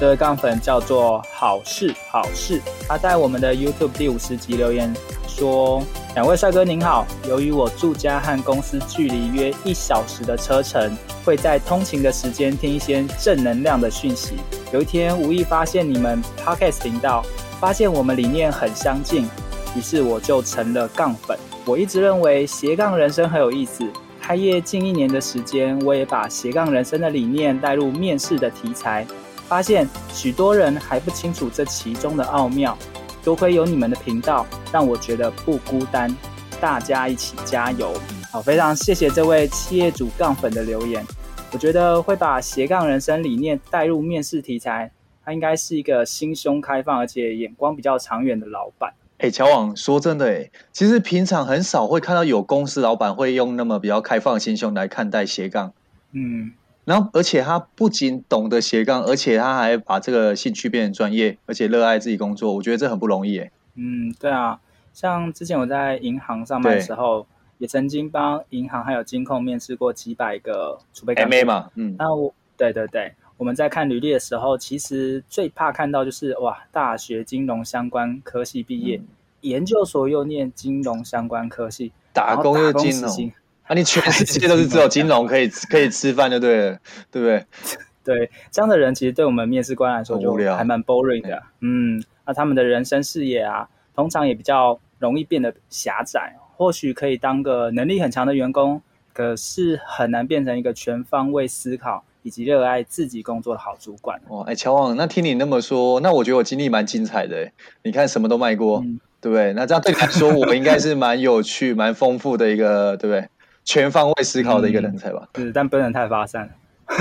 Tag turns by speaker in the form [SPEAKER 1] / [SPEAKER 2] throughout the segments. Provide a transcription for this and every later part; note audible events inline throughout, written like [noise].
[SPEAKER 1] 这位杠粉叫做好事好事，他在我们的 YouTube 第五十集留言说：“两位帅哥您好，由于我住家和公司距离约一小时的车程，会在通勤的时间听一些正能量的讯息。有一天无意发现你们 Podcast 频道，发现我们理念很相近，于是我就成了杠粉。我一直认为斜杠人生很有意思，开业近一年的时间，我也把斜杠人生的理念带入面试的题材。”发现许多人还不清楚这其中的奥妙，多亏有你们的频道，让我觉得不孤单，大家一起加油！好，非常谢谢这位企业主杠粉的留言。我觉得会把斜杠人生理念带入面试题材，他应该是一个心胸开放而且眼光比较长远的老板。
[SPEAKER 2] 哎，乔网，说真的，哎，其实平常很少会看到有公司老板会用那么比较开放的心胸来看待斜杠。嗯。然后，而且他不仅懂得斜杠，而且他还把这个兴趣变成专业，而且热爱自己工作。我觉得这很不容易耶。
[SPEAKER 1] 嗯，对啊，像之前我在银行上班的时候，也曾经帮银行还有金控面试过几百个储备干部
[SPEAKER 2] MA 嘛。嗯，
[SPEAKER 1] 那我对对对，我们在看履历的时候，其实最怕看到就是哇，大学金融相关科系毕业，嗯、研究所又念金融相关科系，
[SPEAKER 2] 打工又金融。啊，你全 [laughs] 世界都是只有金融可以可以吃饭，就对了，对不对？[laughs]
[SPEAKER 1] 对，这样的人其实对我们面试官来说就还蛮 boring 的。嗯，那他们的人生视野啊，通常也比较容易变得狭窄。或许可以当个能力很强的员工，可是很难变成一个全方位思考以及热爱自己工作的好主管。
[SPEAKER 2] 哦，哎，乔王，那听你那么说，那我觉得我经历蛮精彩的。你看，什么都卖过，嗯、对不对？那这样对你来说，我应该是蛮有趣、蛮丰富的一个，对不对？全方位思考的一个人才吧，
[SPEAKER 1] 是、嗯，但不能太发散。[laughs]
[SPEAKER 2] 好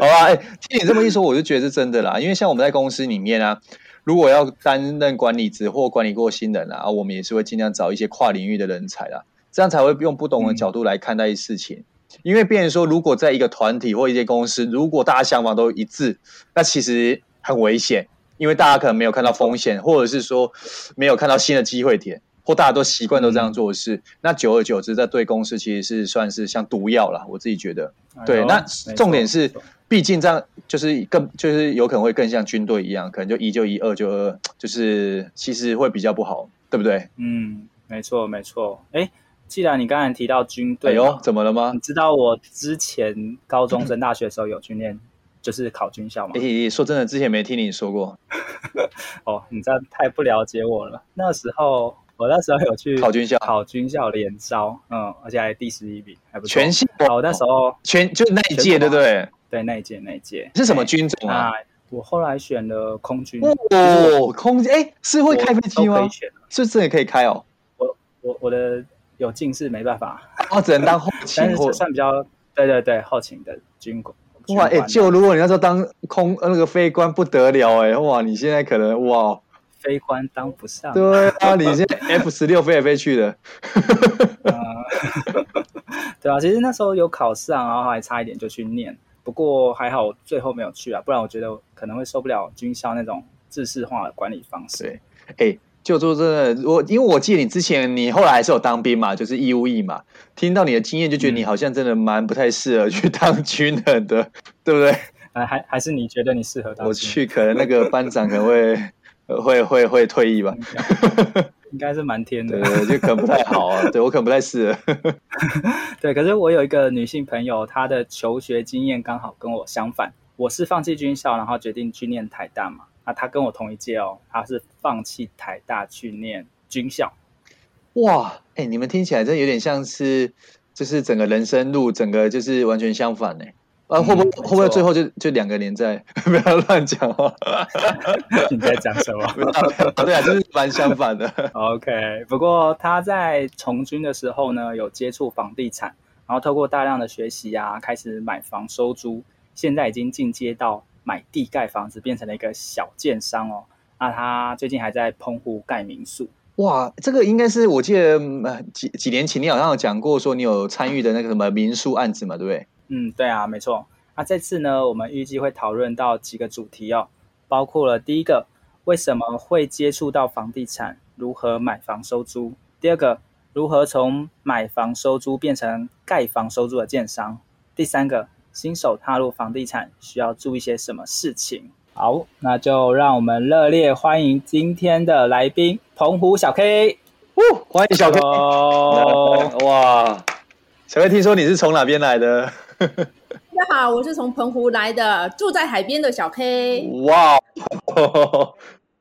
[SPEAKER 2] 吧，哎、欸，听你这么一说，我就觉得是真的啦。因为像我们在公司里面啊，如果要担任管理职或管理过新人啊，我们也是会尽量找一些跨领域的人才啦，这样才会用不同的角度来看待事情。嗯、因为变成说，如果在一个团体或一些公司，如果大家想法都一致，那其实很危险，因为大家可能没有看到风险，或者是说没有看到新的机会点。或大家都习惯都这样做事，嗯、那久而久之，在对公司其实是算是像毒药了。我自己觉得，哎、对。那重点是，毕竟这样就是更就是有可能会更像军队一样，可能就一就一，二就二，就是其实会比较不好，对不对？
[SPEAKER 1] 嗯，没错，没错。哎，既然你刚才提到军队，
[SPEAKER 2] 哎呦，怎么了吗？
[SPEAKER 1] 你知道我之前高中升 [clears throat] 大学的时候有训练，就是考军校吗？
[SPEAKER 2] 哎，说真的，之前没听你说过。[laughs]
[SPEAKER 1] 哦，你这样太不了解我了。那时候。我那时候有去
[SPEAKER 2] 考军校，
[SPEAKER 1] 考军校联招，嗯，而且还第十一名，还不错。
[SPEAKER 2] 全系，
[SPEAKER 1] 我那时候
[SPEAKER 2] 全就那一届，对不对？
[SPEAKER 1] 对，那一届那一届
[SPEAKER 2] 是什么军种啊？
[SPEAKER 1] 我后来选了空军。
[SPEAKER 2] 哦，空军，哎，是会开
[SPEAKER 1] 飞机吗？
[SPEAKER 2] 是这也可以开哦。
[SPEAKER 1] 我我我的有近视，没办法，
[SPEAKER 2] 哦，只能当后勤，
[SPEAKER 1] 但是算比较，对对对，后勤的军官。
[SPEAKER 2] 哇，哎，就如果你那时候当空那个飞官不得了，哎，哇，你现在可能哇。
[SPEAKER 1] 飞官当不上，
[SPEAKER 2] 对啊，[laughs] 你现在 F 十六飞来飞去的，[laughs]
[SPEAKER 1] 对啊，其实那时候有考试啊，然后还差一点就去念，不过还好最后没有去啊，不然我觉得可能会受不了军校那种制式化的管理方式。
[SPEAKER 2] 对，哎、欸，就说真的，我因为我记得你之前你后来还是有当兵嘛，就是义务役嘛，听到你的经验就觉得你好像真的蛮不太适合去当军人的，嗯、对不对？[laughs]
[SPEAKER 1] 还还还是你觉得你适合当军？
[SPEAKER 2] 我去，可能那个班长可能会。会会会退役吧？
[SPEAKER 1] 应该是蛮天的，
[SPEAKER 2] 对，就可能不太好啊。[laughs] 对我可能不太适合。
[SPEAKER 1] 对，可是我有一个女性朋友，她的求学经验刚好跟我相反。我是放弃军校，然后决定去念台大嘛。那她跟我同一届哦，她是放弃台大去念军校。
[SPEAKER 2] 哇，哎，你们听起来真的有点像是，就是整个人生路，整个就是完全相反呢。啊，会不会、嗯、会不会最后就就两个连在？[laughs] 不要乱讲话。[laughs]
[SPEAKER 1] 你在讲什么？[laughs]
[SPEAKER 2] 对啊，就是蛮相反的。
[SPEAKER 1] OK，不过他在从军的时候呢，有接触房地产，然后透过大量的学习啊，开始买房收租，现在已经进阶到买地盖房子，变成了一个小建商哦。那他最近还在澎湖盖民宿。
[SPEAKER 2] 哇，这个应该是我记得几几年前你好像有讲过，说你有参与的那个什么民宿案子嘛，对不对？
[SPEAKER 1] 嗯，对啊，没错。那这次呢，我们预计会讨论到几个主题哦，包括了第一个，为什么会接触到房地产，如何买房收租；第二个，如何从买房收租变成盖房收租的建商；第三个，新手踏入房地产需要注意些什么事情。好，那就让我们热烈欢迎今天的来宾，澎湖小 K。
[SPEAKER 2] 呜，欢迎小 K。[laughs] 哇，小 K，听说你是从哪边来的？[laughs]
[SPEAKER 3] 大家好，我是从澎湖来的，住在海边的小 K。
[SPEAKER 2] 哇，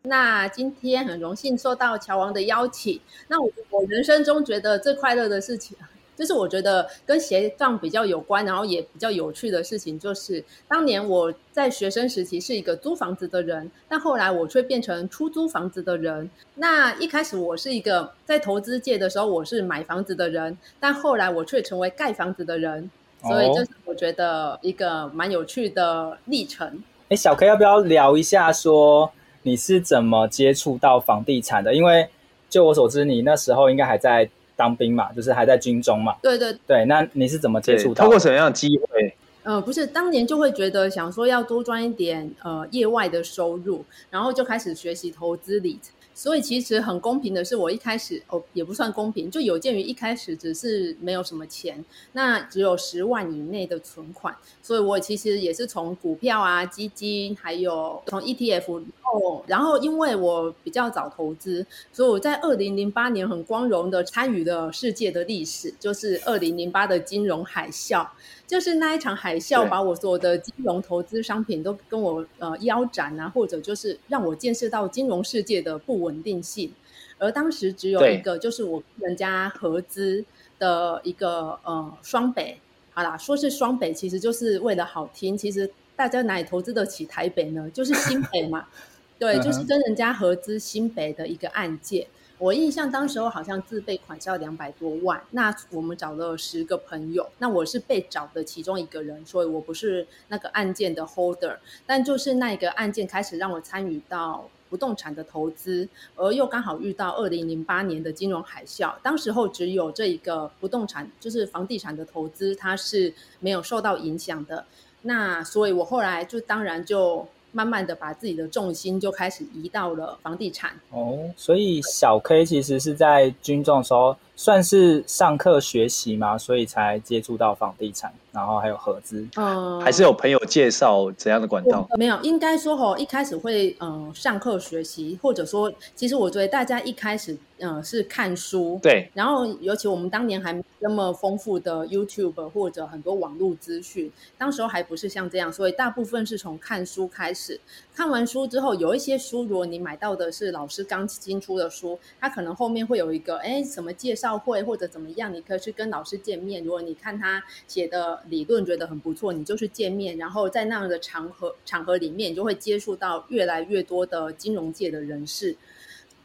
[SPEAKER 3] 那今天很荣幸受到乔王的邀请。那我我人生中觉得最快乐的事情。就是我觉得跟斜杠比较有关，然后也比较有趣的事情，就是当年我在学生时期是一个租房子的人，但后来我却变成出租房子的人。那一开始我是一个在投资界的时候，我是买房子的人，但后来我却成为盖房子的人，所以就是我觉得一个蛮有趣的历程。
[SPEAKER 1] 哎，小 K 要不要聊一下，说你是怎么接触到房地产的？因为就我所知，你那时候应该还在。当兵嘛，就是还在军中嘛。
[SPEAKER 3] 对对
[SPEAKER 1] 对，那你是怎么接触到？
[SPEAKER 2] 通过什么样的机会？
[SPEAKER 3] 呃，不是，当年就会觉得想说要多赚一点呃业外的收入，然后就开始学习投资理财。所以其实很公平的是，我一开始哦也不算公平，就有鉴于一开始只是没有什么钱，那只有十万以内的存款，所以我其实也是从股票啊、基金，还有从 ETF 后，然后因为我比较早投资，所以我在二零零八年很光荣的参与了世界的历史，就是二零零八的金融海啸。就是那一场海啸，把我所有的金融投资商品都跟我呃腰斩啊，或者就是让我见识到金融世界的不稳定性。而当时只有一个，就是我跟人家合资的一个呃双北。好啦，说是双北，其实就是为了好听。其实大家哪里投资得起台北呢？就是新北嘛。[laughs] 对，就是跟人家合资新北的一个案件。我印象当时候好像自备款是要两百多万，那我们找了十个朋友，那我是被找的其中一个人，所以我不是那个案件的 holder，但就是那一个案件开始让我参与到不动产的投资，而又刚好遇到二零零八年的金融海啸，当时候只有这一个不动产，就是房地产的投资，它是没有受到影响的，那所以我后来就当然就。慢慢的把自己的重心就开始移到了房地产。
[SPEAKER 1] 哦，所以小 K 其实是在军中的时候算是上课学习嘛，所以才接触到房地产，然后还有合资，
[SPEAKER 3] 嗯，
[SPEAKER 2] 还是有朋友介绍怎样的管道？
[SPEAKER 3] 没有，应该说吼，一开始会嗯上课学习，或者说，其实我觉得大家一开始。嗯，是看书，
[SPEAKER 2] 对。
[SPEAKER 3] 然后，尤其我们当年还没那么丰富的 YouTube 或者很多网络资讯，当时候还不是像这样，所以大部分是从看书开始。看完书之后，有一些书，如果你买到的是老师刚新出的书，它可能后面会有一个，哎，什么介绍会或者怎么样，你可以去跟老师见面。如果你看他写的理论觉得很不错，你就去见面。然后在那样的场合场合里面，你就会接触到越来越多的金融界的人士。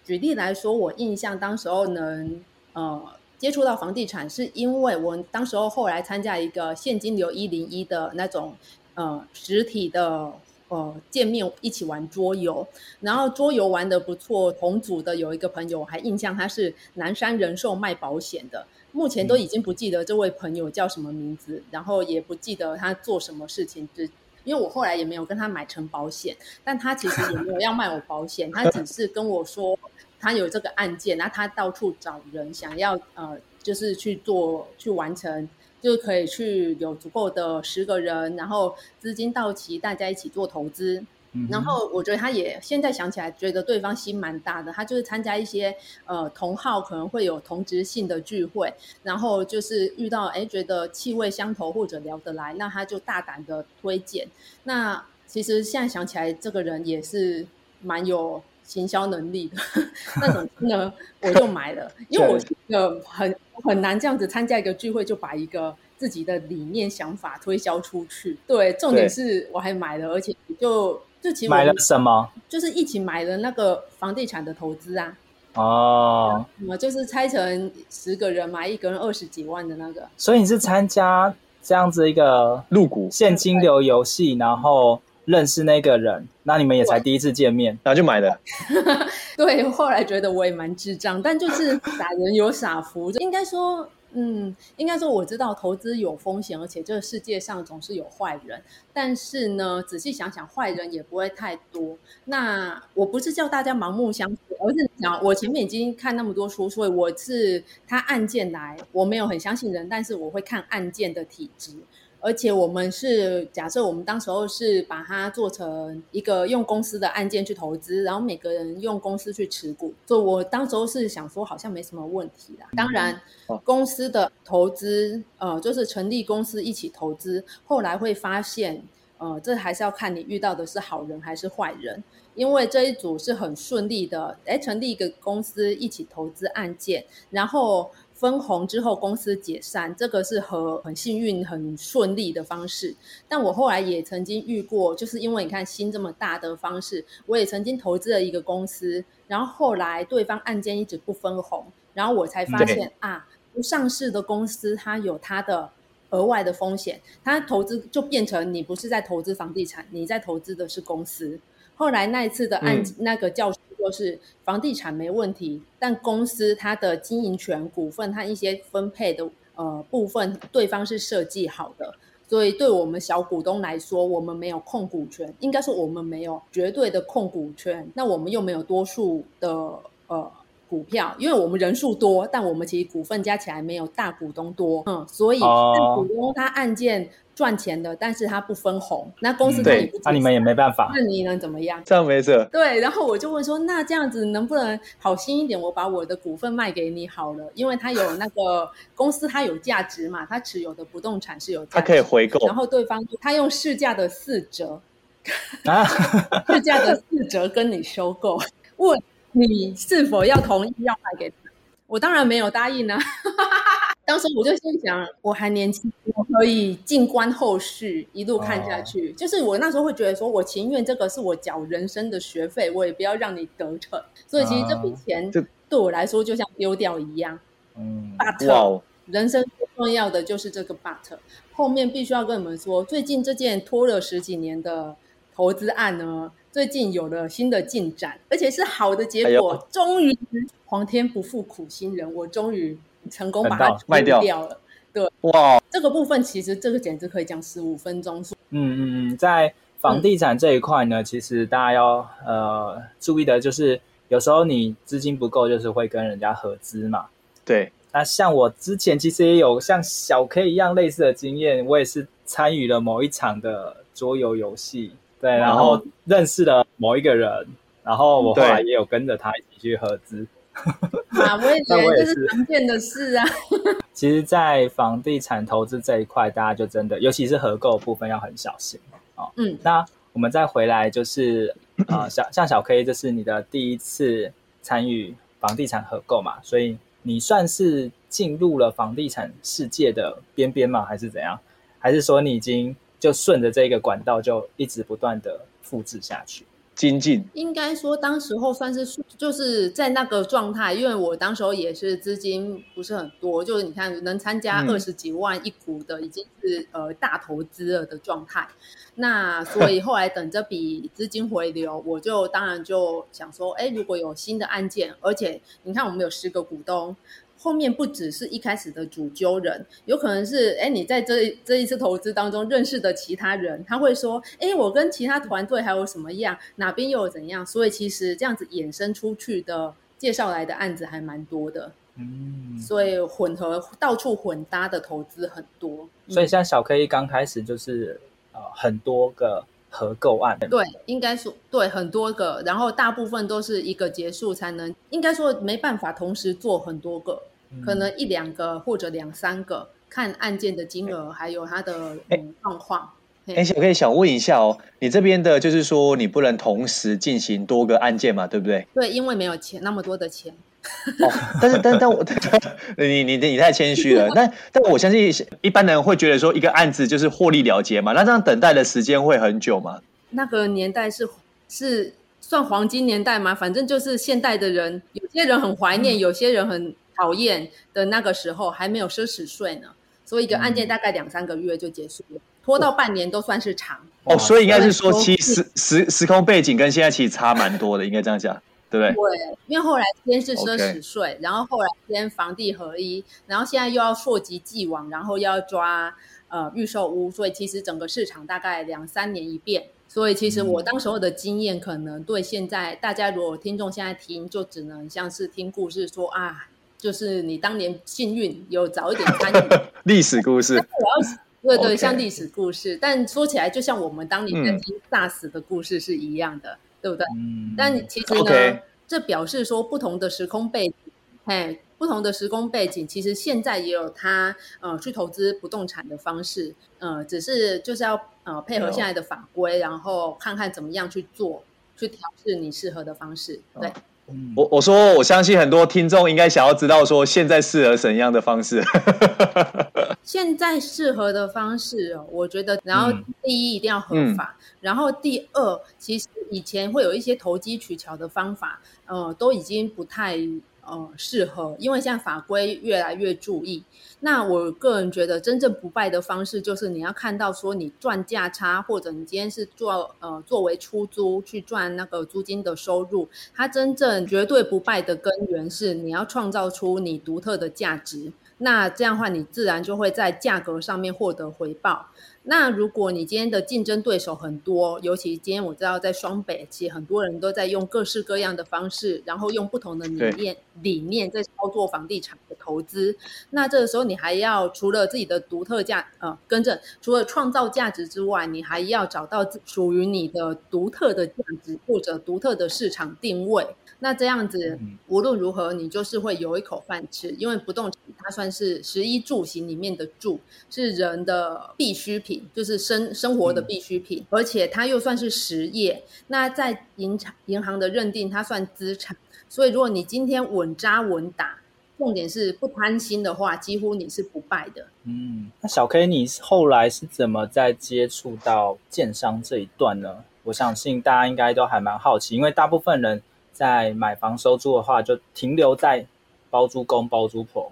[SPEAKER 3] 举例来说，我印象当时候能呃接触到房地产，是因为我当时候后来参加一个现金流一零一的那种呃实体的呃见面，一起玩桌游，然后桌游玩的不错。同组的有一个朋友，我还印象他是南山人寿卖保险的，目前都已经不记得这位朋友叫什么名字，然后也不记得他做什么事情。因为我后来也没有跟他买成保险，但他其实也没有要卖我保险，[laughs] 他只是跟我说他有这个案件，那他到处找人想要呃，就是去做去完成，就可以去有足够的十个人，然后资金到齐，大家一起做投资。然后我觉得他也现在想起来，觉得对方心蛮大的。他就是参加一些呃同好可能会有同质性的聚会，然后就是遇到哎觉得气味相投或者聊得来，那他就大胆的推荐。那其实现在想起来，这个人也是蛮有行销能力的。那总之呢，我就买了，[laughs] 因为我是一个很很难这样子参加一个聚会就把一个自己的理念想法推销出去。对，重点是我还买了，而且就。就其实
[SPEAKER 1] 买了什么？
[SPEAKER 3] 就是一起买了那个房地产的投资啊。
[SPEAKER 1] 哦，
[SPEAKER 3] 我就是拆成十个人买一个人二十几万的那个。
[SPEAKER 1] 所以你是参加这样子一个
[SPEAKER 2] 入股
[SPEAKER 1] 现金流游戏，然后认识那个人，那你们也才第一次见面，
[SPEAKER 2] 然后就买了。[laughs]
[SPEAKER 3] 对，后来觉得我也蛮智障，但就是 [laughs] 傻人有傻福，应该说。嗯，应该说我知道投资有风险，而且这个世界上总是有坏人。但是呢，仔细想想，坏人也不会太多。那我不是叫大家盲目相信，而是讲我前面已经看那么多书，所以我是他案件来，我没有很相信人，但是我会看案件的体质。而且我们是假设，我们当时候是把它做成一个用公司的案件去投资，然后每个人用公司去持股。所以我当时候是想说，好像没什么问题啦。当然，公司的投资，呃，就是成立公司一起投资，后来会发现，呃，这还是要看你遇到的是好人还是坏人。因为这一组是很顺利的，哎，成立一个公司一起投资案件，然后。分红之后，公司解散，这个是很很幸运、很顺利的方式。但我后来也曾经遇过，就是因为你看心这么大的方式，我也曾经投资了一个公司，然后后来对方案件一直不分红，然后我才发现啊，不上市的公司它有它的额外的风险，它投资就变成你不是在投资房地产，你在投资的是公司。后来那一次的案、嗯、那个教训就是房地产没问题，但公司它的经营权、股份它一些分配的呃部分，对方是设计好的，所以对我们小股东来说，我们没有控股权，应该说我们没有绝对的控股权，那我们又没有多数的呃股票，因为我们人数多，但我们其实股份加起来没有大股东多，嗯，所以大股东他案件。赚钱的，但是他不分红，那公司他也不，
[SPEAKER 1] 那、你们也没办法，
[SPEAKER 3] 那你能怎么样？
[SPEAKER 2] 这样没事。
[SPEAKER 3] 对，然后我就问说，那这样子能不能好心一点，我把我的股份卖给你好了，因为他有那个公司，它有价值嘛，他持有的不动产是有价值，他
[SPEAKER 2] 可以回购。
[SPEAKER 3] 然后对方他用市价的四折，啊，[laughs] 市价的四折跟你收购，[laughs] 问你是否要同意要卖给他？我当然没有答应呢、啊。[laughs] 当时我就心想，我还年轻，我可以静观后续，一路看下去。哦、就是我那时候会觉得说，我情愿这个是我缴人生的学费，我也不要让你得逞。所以其实这笔钱对我来说就像丢掉一样。嗯，but 人生最重要的就是这个 but。后面必须要跟你们说，最近这件拖了十几年的投资案呢，最近有了新的进展，而且是好的结果。哎、终于，皇天不负苦心人，我终于。成功把它卖掉了，对，哇，这个部分其实这个简直可以讲十五分钟。
[SPEAKER 1] 嗯嗯嗯，在房地产这一块呢，嗯、其实大家要呃注意的就是，有时候你资金不够，就是会跟人家合资嘛。
[SPEAKER 2] 对，
[SPEAKER 1] 那像我之前其实也有像小 K 一样类似的经验，我也是参与了某一场的桌游游戏，对，然后认识了某一个人，然后我后来也有跟着他一起去合资。[laughs]
[SPEAKER 3] 啊，我也觉得这是常见的事啊。[laughs]
[SPEAKER 1] 其实，在房地产投资这一块，大家就真的，尤其是合购部分要很小心啊。哦、嗯，那我们再回来，就是啊、呃，[clears throat] 像像小 K，这是你的第一次参与房地产合购嘛？所以你算是进入了房地产世界的边边吗？还是怎样？还是说你已经就顺着这个管道，就一直不断的复制下去？
[SPEAKER 2] 精进，
[SPEAKER 3] 应该说当时候算是就是在那个状态，因为我当时候也是资金不是很多，就是你看能参加二十几万一股的，已经是、嗯、呃大投资了的状态。那所以后来等这笔资金回流，我就当然就想说，哎，如果有新的案件，而且你看我们有十个股东。后面不只是一开始的主揪人，有可能是哎，你在这这一次投资当中认识的其他人，他会说，哎，我跟其他团队还有什么样，哪边又有怎样，所以其实这样子衍生出去的介绍来的案子还蛮多的，嗯，所以混合到处混搭的投资很多，
[SPEAKER 1] 所以像小 K 刚开始就是呃很多个。合购案。
[SPEAKER 3] 对，应该说对很多个，然后大部分都是一个结束才能，应该说没办法同时做很多个，嗯、可能一两个或者两三个，看案件的金额还有它的嗯状况。
[SPEAKER 2] 哎，我可以想问一下哦，你这边的就是说你不能同时进行多个案件嘛，对不对？
[SPEAKER 3] 对，因为没有钱那么多的钱。
[SPEAKER 2] 哦，但是 [laughs] 但但我，[laughs] 你你你太谦虚了。[laughs] 那但我相信一般人会觉得说，一个案子就是获利了结嘛。那这样等待的时间会很久吗？
[SPEAKER 3] 那个年代是是算黄金年代吗？反正就是现代的人，有些人很怀念，嗯、有些人很讨厌的那个时候，还没有奢侈税呢，所以一个案件大概两三个月就结束了。拖到半年都算是长。
[SPEAKER 2] 哦，所以应该是说，其实时时时空背景跟现在其实差蛮多的，应该这样讲，对不对？
[SPEAKER 3] 对，因为后来先是奢侈税.然后后来先房地合一，然后现在又要溯及既往，然后又要抓呃预售屋，所以其实整个市场大概两三年一变。所以其实我当时候的经验，可能对现在大家如果听众现在听，就只能像是听故事说啊，就是你当年幸运有早一点参与 [laughs]
[SPEAKER 2] 历史故事。
[SPEAKER 3] 对对，像历史故事但说起来就像我们当年在听 SARS 的故事是一样的，嗯、对不对？嗯、但其实呢，Okay. 这表示说不同的时空背景，嘿，不同的时空背景，其实现在也有他呃去投资不动产的方式，呃，只是就是要呃配合现在的法规，然后看看怎么样去做，去调试你适合的方式，对。哦
[SPEAKER 2] 我我说，我相信很多听众应该想要知道，说现在适合怎样的方式？[laughs]
[SPEAKER 3] 现在适合的方式哦，我觉得，然后第一一定要合法，嗯、然后第二，其实以前会有一些投机取巧的方法，呃，都已经不太。呃，适合，因为现在法规越来越注意。那我个人觉得，真正不败的方式就是你要看到说你赚价差，或者你今天是做呃作为出租去赚那个租金的收入，它真正绝对不败的根源是你要创造出你独特的价值。那这样的话，你自然就会在价格上面获得回报。那如果你今天的竞争对手很多，尤其今天我知道在双北，其实很多人都在用各式各样的方式，然后用不同的理念理念在操作房地产的投资。那这个时候你还要除了自己的独特价，呃，跟着除了创造价值之外，你还要找到属于你的独特的价值或者独特的市场定位。那这样子，无论如何，你就是会有一口饭吃，因为不动产它算是食一住行里面的住，是人的必需品，就是生生活的必需品，而且它又算是实业。那在银行银行的认定，它算资产。所以，如果你今天稳扎稳打，重点是不贪心的话，几乎你是不败的。
[SPEAKER 1] 嗯，那小 K，你后来是怎么在接触到建商这一段呢？我相信大家应该都还蛮好奇，因为大部分人。在买房收租的话，就停留在包租公包租婆。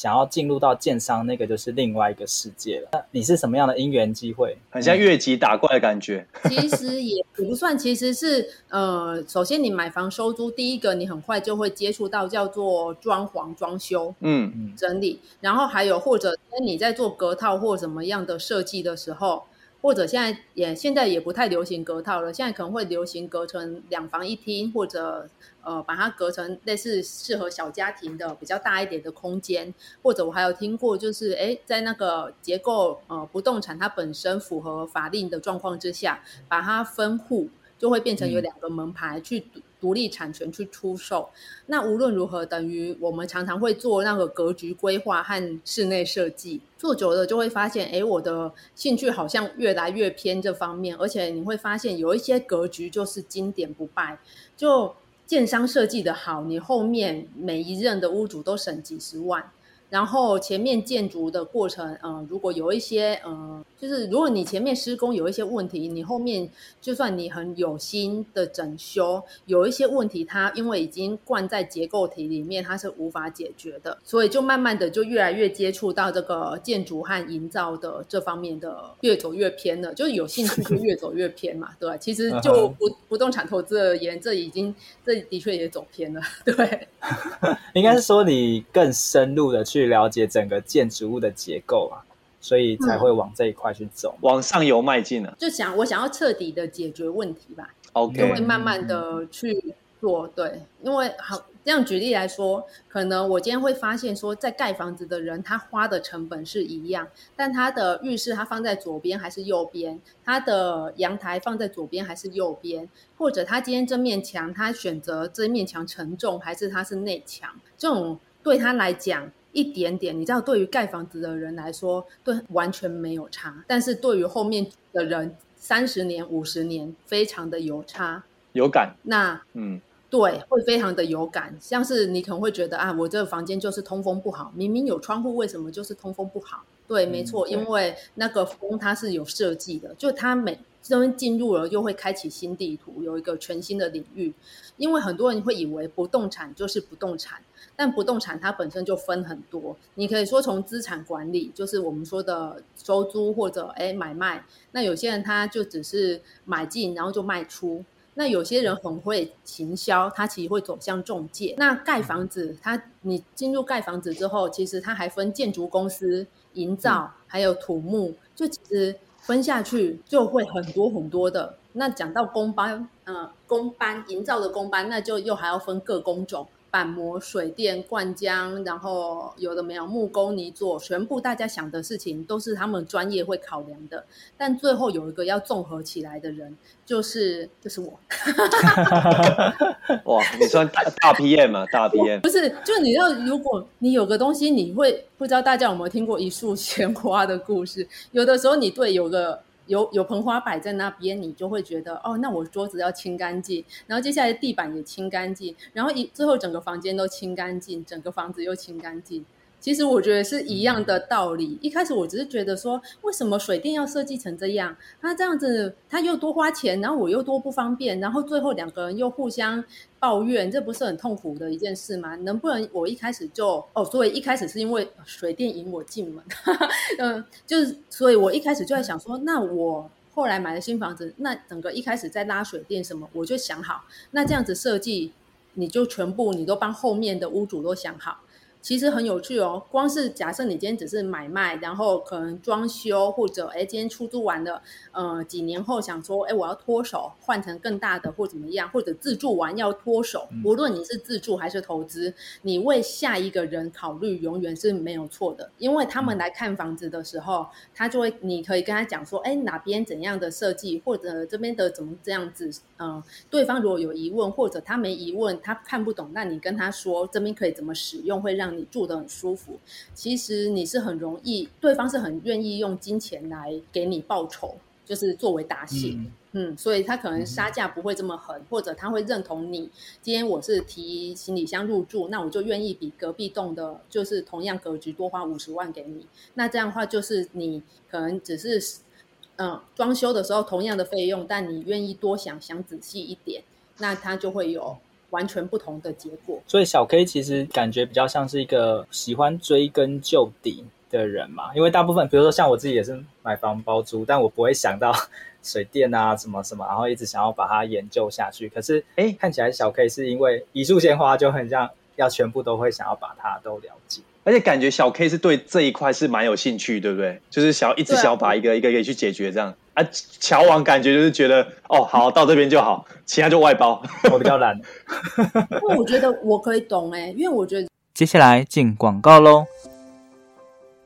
[SPEAKER 1] 那想要进入到建商，那个就是另外一个世界了。那你是什么样的因缘机会？
[SPEAKER 2] 很像越级打怪的感觉。[laughs]
[SPEAKER 3] 其实也也不算，其实是呃，首先你买房收租，第一个你很快就会接触到叫做装潢装修，嗯嗯，整理，然后还有或者你在做隔套或什么样的设计的时候。或者现在也现在也不太流行隔套了，现在可能会流行隔成两房一厅，或者呃把它隔成类似适合小家庭的比较大一点的空间，或者我还有听过就是哎在那个结构呃不动产它本身符合法令的状况之下，把它分户。就会变成有两个门牌去独立产权去出售。那无论如何，等于我们常常会做那个格局规划和室内设计，做久了就会发现，哎，我的兴趣好像越来越偏这方面。而且你会发现，有一些格局就是经典不败，就建商设计的好，你后面每一任的屋主都省几十万。然后前面建筑的过程，嗯、呃，如果有一些，嗯、呃，就是如果你前面施工有一些问题，你后面就算你很有心的整修，有一些问题，它因为已经灌在结构体里面，它是无法解决的，所以就慢慢的就越来越接触到这个建筑和营造的这方面的，越走越偏了，就是有兴趣就越走越偏嘛，对，其实就不不动产投资而言，这已经这的确也走偏了，对，[laughs]
[SPEAKER 1] 应该是说你更深入的去。去了解整个建筑物的结构啊，所以才会往这一块去走，
[SPEAKER 2] 嗯、往上游迈进了。
[SPEAKER 3] 就想我想要彻底的解决问题吧
[SPEAKER 2] ，OK，
[SPEAKER 3] 就会慢慢的去做。对，因为好这样举例来说，可能我今天会发现说，在盖房子的人他花的成本是一样，但他的浴室他放在左边还是右边？他的阳台放在左边还是右边？或者他今天这面墙他选择这面墙承重还是他是内墙？这种对他来讲。一点点，你知道，对于盖房子的人来说，对完全没有差，但是对于后面的人，三十年、五十年，非常的有差，
[SPEAKER 2] 有感。
[SPEAKER 3] 那嗯，对，会非常的有感，像是你可能会觉得啊，我这个房间就是通风不好，明明有窗户，为什么就是通风不好？对，没错，因为那个风它是有设计的，就它每这边进入了又会开启新地图，有一个全新的领域。因为很多人会以为不动产就是不动产，但不动产它本身就分很多，你可以说从资产管理，就是我们说的收租或者哎买卖，那有些人他就只是买进然后就卖出。那有些人很会行销，他其实会走向中介。那盖房子，他你进入盖房子之后，其实他还分建筑公司、营造，还有土木，就其实分下去就会很多很多的。那讲到工班，呃，工班营造的工班，那就又还要分各工种。板模、水电、灌浆，然后有的没有木工泥作，全部大家想的事情都是他们专业会考量的。但最后有一个要综合起来的人，就是就是我。
[SPEAKER 4] 哇，你算大大 PM 啊？大 PM
[SPEAKER 3] 不是，就你要，如果你有个东西，你会不知道大家有没有听过一束鲜 [laughs] 花的故事？有的时候你对有个。有有盆花摆在那边，你就会觉得哦，那我桌子要清干净，然后接下来地板也清干净，然后一最后整个房间都清干净，整个房子又清干净。其实我觉得是一样的道理。一开始我只是觉得说，为什么水电要设计成这样？那这样子他又多花钱，然后我又多不方便，然后最后两个人又互相抱怨，这不是很痛苦的一件事吗？能不能我一开始就哦，所以一开始是因为水电引我进门，[laughs] 嗯，就是所以我一开始就在想说，那我后来买了新房子，那整个一开始在拉水电什么，我就想好，那这样子设计，你就全部你都帮后面的屋主都想好。其实很有趣哦，光是假设你今天只是买卖，然后可能装修或者哎，今天出租完了，呃，几年后想说哎，我要脱手换成更大的或怎么样，或者自住完要脱手，无论你是自住还是投资，你为下一个人考虑永远是没有错的，因为他们来看房子的时候，他就会你可以跟他讲说，哎，哪边怎样的设计，或者这边的怎么这样子，嗯、呃，对方如果有疑问或者他没疑问，他看不懂，那你跟他说这边可以怎么使用，会让你住得很舒服，其实你是很容易，对方是很愿意用金钱来给你报酬，就是作为答谢，嗯，嗯，所以他可能杀价不会这么狠，嗯，或者他会认同你。今天我是提行李箱入住，那我就愿意比隔壁栋的，就是同样格局多花五十万给你。那这样的话，就是你可能只是嗯装修的时候同样的费用，但你愿意多想想仔细一点，那他就会有。完全不同的结果，
[SPEAKER 5] 所以小 K 其实感觉比较像是一个喜欢追根究底的人嘛。因为大部分，比如说像我自己也是买房包租，但我不会想到 [laughs] 水电啊什么什么，然后一直想要把它研究下去。可是，哎，看起来小 K 是因为一束鲜花就很像要全部都会想要把它都了解，
[SPEAKER 4] 而且感觉小 K 是对这一块是蛮有兴趣，对不对？就是想要一直想要把一个一个一个去解决这样。啊，乔王感觉就是觉得哦，好到这边就好，其他就外包。
[SPEAKER 5] 我比
[SPEAKER 3] 较懒，[laughs] 我觉得我可以懂哎，因为我觉得
[SPEAKER 1] 接下来进广告喽。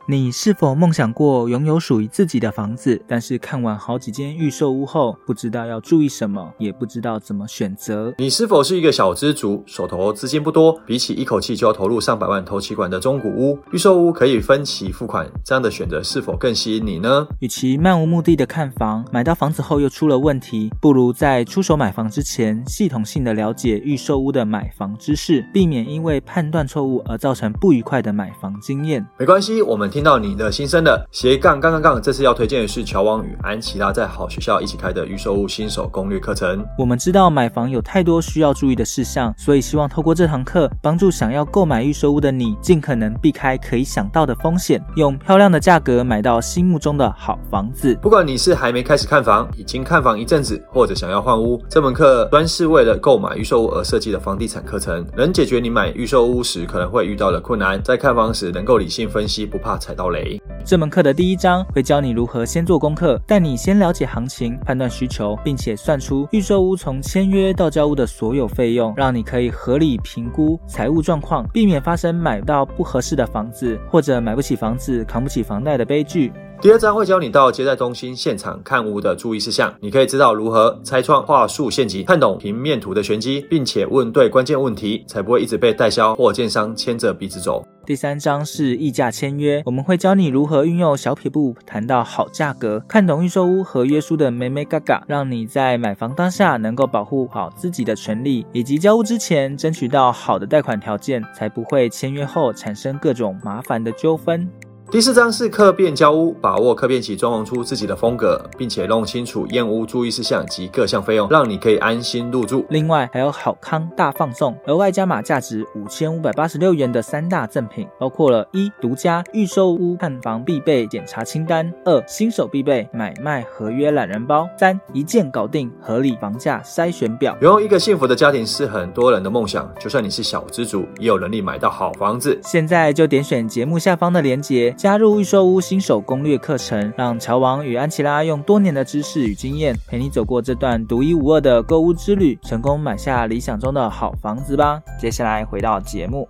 [SPEAKER 1] 你是否梦想过拥有属于自己的房子？但是看完好几间预售屋后，不知道要注意什么，也不知道怎么选择。
[SPEAKER 2] 你是否是一个小资族，手头资金不多？比起一口气就要投入上百万头期款的中古屋，预售屋可以分期付款，这样的选择是否更吸引你呢？
[SPEAKER 1] 与其漫无目的的看房，买到房子后又出了问题，不如在出手买房之前，系统性的了解预售屋的买房知识，避免因为判断错误而造成不愉快的买房经验。
[SPEAKER 2] 没关系，我们。听到你的心声了，斜杠杠杠杠，这次要推荐的是乔王与安琪拉在好学校一起开的预售屋新手攻略课程。
[SPEAKER 1] 我们知道买房有太多需要注意的事项，所以希望透过这堂课，帮助想要购买预售屋的你，尽可能避开可以想到的风险，用漂亮的价格买到心目中的好房子。
[SPEAKER 2] 不管你是还没开始看房，已经看房一阵子，或者想要换屋，这门课专是为了购买预售屋而设计的房地产课程，能解决你买预售屋时可能会遇到的困难，在看房时能够理性分析，不怕踩到雷。
[SPEAKER 1] 这门课的第一章会教你如何先做功课，带你先了解行情、判断需求，并且算出预售屋从签约到交屋的所有费用，让你可以合理评估财务状况，避免发生买到不合适的房子或者买不起房子、扛不起房贷的悲剧。
[SPEAKER 2] 第二章会教你到接待中心现场看屋的注意事项，你可以知道如何拆窗、话术陷阱，看懂平面图的玄机，并且问对关键问题，才不会一直被代销或建商牵着鼻子走。
[SPEAKER 1] 第三章是议价签约，我们会教你如何运用小撇步谈到好价格，看懂预售屋合约书的眉眉嘎嘎，让你在买房当下能够保护好自己的权利，以及交屋之前争取到好的贷款条件，才不会签约后产生各种麻烦的纠纷。
[SPEAKER 2] 第四章是客变交屋，把握客变期装潢出自己的风格，并且弄清楚验屋注意事项及各项费用，让你可以安心入住。
[SPEAKER 1] 另外还有好康大放送，额外加码价值五千五百八十六元的三大赠品，包括了一独家预售屋看房必备检查清单，二新手必备买卖合约懒人包，三一键搞定合理房价筛选表。
[SPEAKER 2] 拥有一个幸福的家庭是很多人的梦想，就算你是小资族，也有能力买到好房子。
[SPEAKER 1] 现在就点选节目下方的链接。加入预售屋新手攻略课程，让乔王与安琪拉用多年的知识与经验，陪你走过这段独一无二的购屋之旅，成功买下理想中的好房子吧。接下来回到节目，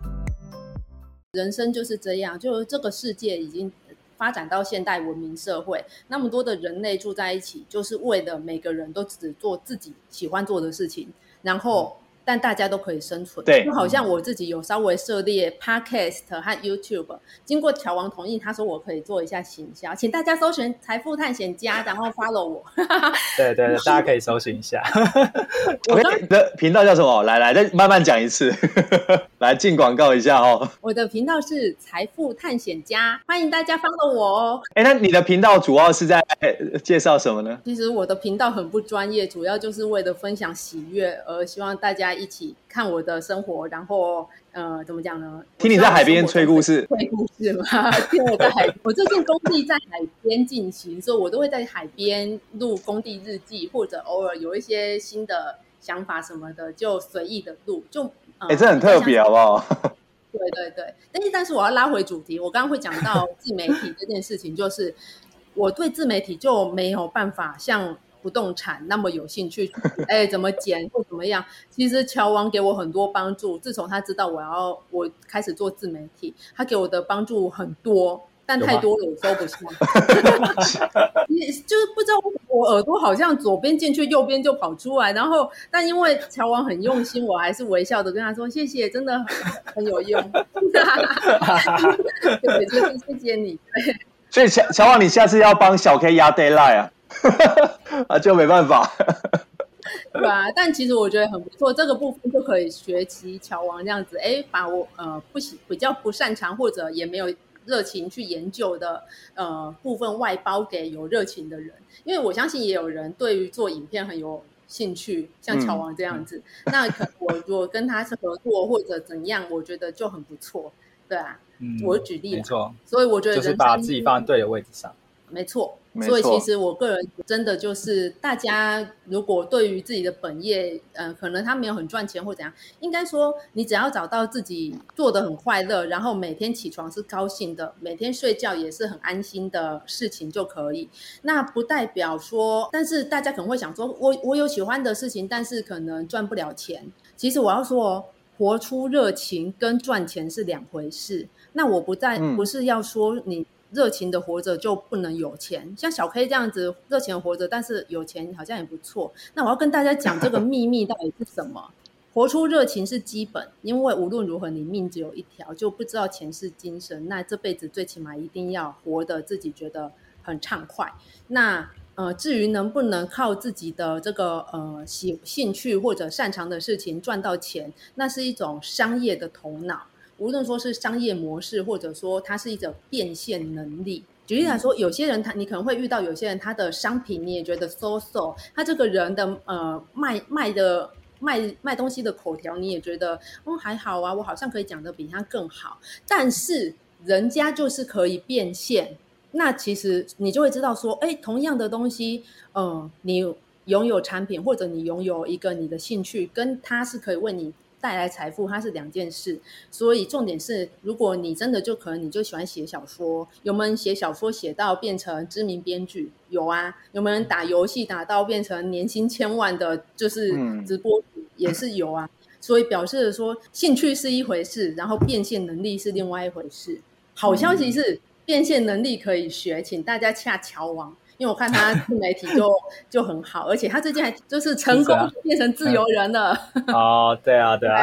[SPEAKER 3] 人生就是这样，就这个世界已经发展到现代文明社会，那么多的人类住在一起，就是为了每个人都只做自己喜欢做的事情，然后。但大家都可以生存，
[SPEAKER 6] 对，
[SPEAKER 3] 就好像我自己有稍微涉猎 Podcast 和 YouTube，经过乔王同意，他说我可以做一下行销，请大家搜寻财富探险家，然后 follow 我。
[SPEAKER 7] 对对对，大家可以搜寻一下。[laughs]
[SPEAKER 6] 我的频道叫什么？来来，再慢慢讲一次，[laughs] 来进广告一下哦。
[SPEAKER 3] 我的频道是财富探险家，欢迎大家 follow 我哦。
[SPEAKER 6] 哎，那你的频道主要是在介绍什么呢？
[SPEAKER 3] 其实我的频道很不专业，主要就是为了分享喜悦，而希望大家。一起看我的生活，然后呃，怎么讲呢？
[SPEAKER 6] 听你在海边吹故事，
[SPEAKER 3] 吹故事吗？[laughs] 听我在海，[laughs] 我最近工地在海边进行，所以我都会在海边录工地日记，或者偶尔有一些新的想法什么的，就随意的录。就哎、
[SPEAKER 6] 呃，这很特别，好不好？
[SPEAKER 3] 对对 [laughs] 对，但是但是我要拉回主题，我刚刚会讲到自媒体这件事情，就是我对自媒体就没有办法像。不动产那么有兴趣，哎，怎么剪或怎么样？其实乔王给我很多帮助。自从他知道我要我开始做自媒体，他给我的帮助很多，但太多了，我收不下。[laughs] 你就是不知道我耳朵好像左边进去，右边就跑出来。然后，但因为乔王很用心，我还是微笑的跟他说谢谢，真的很，很有用。[laughs] 对，就是谢谢你。
[SPEAKER 6] 所以乔乔王，你下次要帮小 K 压 deadline 啊？[laughs] 啊，就没办法，[laughs]
[SPEAKER 3] 对啊。但其实我觉得很不错，这个部分就可以学习乔王这样子，哎，把我呃不喜比较不擅长或者也没有热情去研究的呃部分外包给有热情的人，因为我相信也有人对于做影片很有兴趣，像乔王这样子。嗯、那可我如果跟他是合作或者怎样，我觉得就很不错，对啊。嗯，我举例，
[SPEAKER 7] 没错。
[SPEAKER 3] 所以我觉得
[SPEAKER 7] 就是把自己放在对的位置上，
[SPEAKER 3] 没错。所以其实我个人真的就是，大家如果对于自己的本业，呃，可能他没有很赚钱或怎样，应该说你只要找到自己做的很快乐，然后每天起床是高兴的，每天睡觉也是很安心的事情就可以。那不代表说，但是大家可能会想说，我我有喜欢的事情，但是可能赚不了钱。其实我要说，活出热情跟赚钱是两回事。那我不在，不是要说你。热情的活着就不能有钱，像小 K 这样子热情的活着，但是有钱好像也不错。那我要跟大家讲这个秘密到底是什么？[laughs] 活出热情是基本，因为无论如何你命只有一条，就不知道前世今生。那这辈子最起码一定要活得自己觉得很畅快。那呃，至于能不能靠自己的这个呃喜兴趣或者擅长的事情赚到钱，那是一种商业的头脑。无论说是商业模式，或者说它是一种变现能力。举例来说，有些人他你可能会遇到有些人他的商品你也觉得 so so，他这个人的呃卖卖的卖卖东西的口条你也觉得哦还好啊，我好像可以讲的比他更好。但是人家就是可以变现，那其实你就会知道说，哎，同样的东西，嗯、呃，你拥有产品或者你拥有一个你的兴趣，跟他是可以为你。带来财富，它是两件事，所以重点是，如果你真的就可能你就喜欢写小说，有没有人写小说写到变成知名编剧？有啊，有没有人打游戏打到变成年薪千万的，就是直播主也是有啊。所以表示说，兴趣是一回事，然后变现能力是另外一回事。好消息是，变现能力可以学，请大家洽乔王。因为我看他自媒体就就很好，而且他最近还就是成功变成自由人了。
[SPEAKER 1] 哦，对啊，对啊。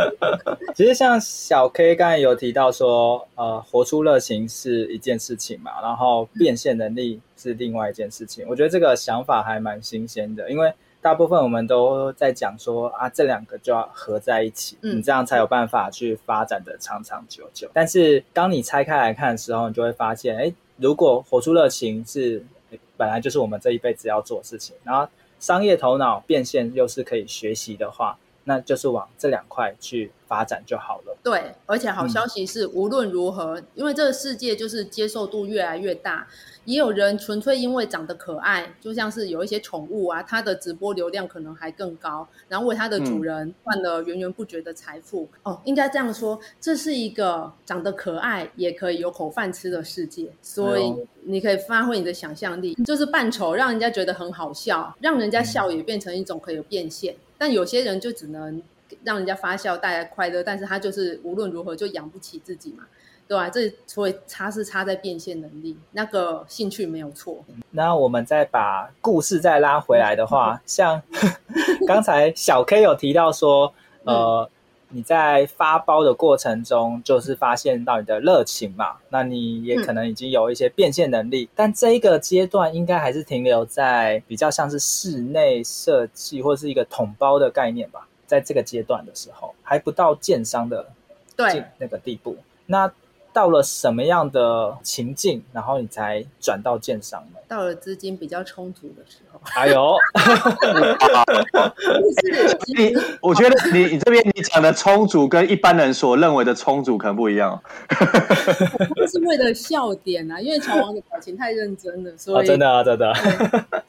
[SPEAKER 1] [laughs] 其实像小 K 刚才有提到说，呃，活出热情是一件事情嘛，然后变现能力是另外一件事情。我觉得这个想法还蛮新鲜的，因为大部分我们都在讲说啊，这两个就要合在一起，你这样才有办法去发展的长长久久。但是当你拆开来看的时候，你就会发现，哎。如果活出热情是本来就是我们这一辈子要做的事情，然后商业头脑变现又是可以学习的话，那就是往这两块去发展就好了。
[SPEAKER 3] 对，而且好消息是，无论如何，嗯、因为这个世界就是接受度越来越大。也有人纯粹因为长得可爱，就像是有一些宠物啊，它的直播流量可能还更高，然后为它的主人赚了源源不绝的财富。嗯、哦，应该这样说，这是一个长得可爱也可以有口饭吃的世界，所以你可以发挥你的想象力，就是扮丑让人家觉得很好笑，让人家笑也变成一种可以变现。但有些人就只能让人家发笑带来快乐，但是他就是无论如何就养不起自己嘛。对啊，这所以差是差在变现能力，那个兴趣没有错。
[SPEAKER 1] 那我们再把故事再拉回来的话，[laughs] 像刚才小 K 有提到说，呃，你在发包的过程中，就是发现到你的热情嘛，那你也可能已经有一些变现能力，但这一个阶段应该还是停留在比较像是室内设计或是一个统包的概念吧，在这个阶段的时候，还不到建商的对那个地步，那。到了什么样的情境，然后你才转到建商呢？
[SPEAKER 3] 到了资金比较充足的时候。
[SPEAKER 1] 哎呦，[laughs]
[SPEAKER 2] 你我觉得你你这边你讲的充足，跟一般人所认为的充足可能不一样。
[SPEAKER 3] 不是为了笑点啊，因为乔王的表情太认真了，所以、
[SPEAKER 1] 哦、真的啊，真的。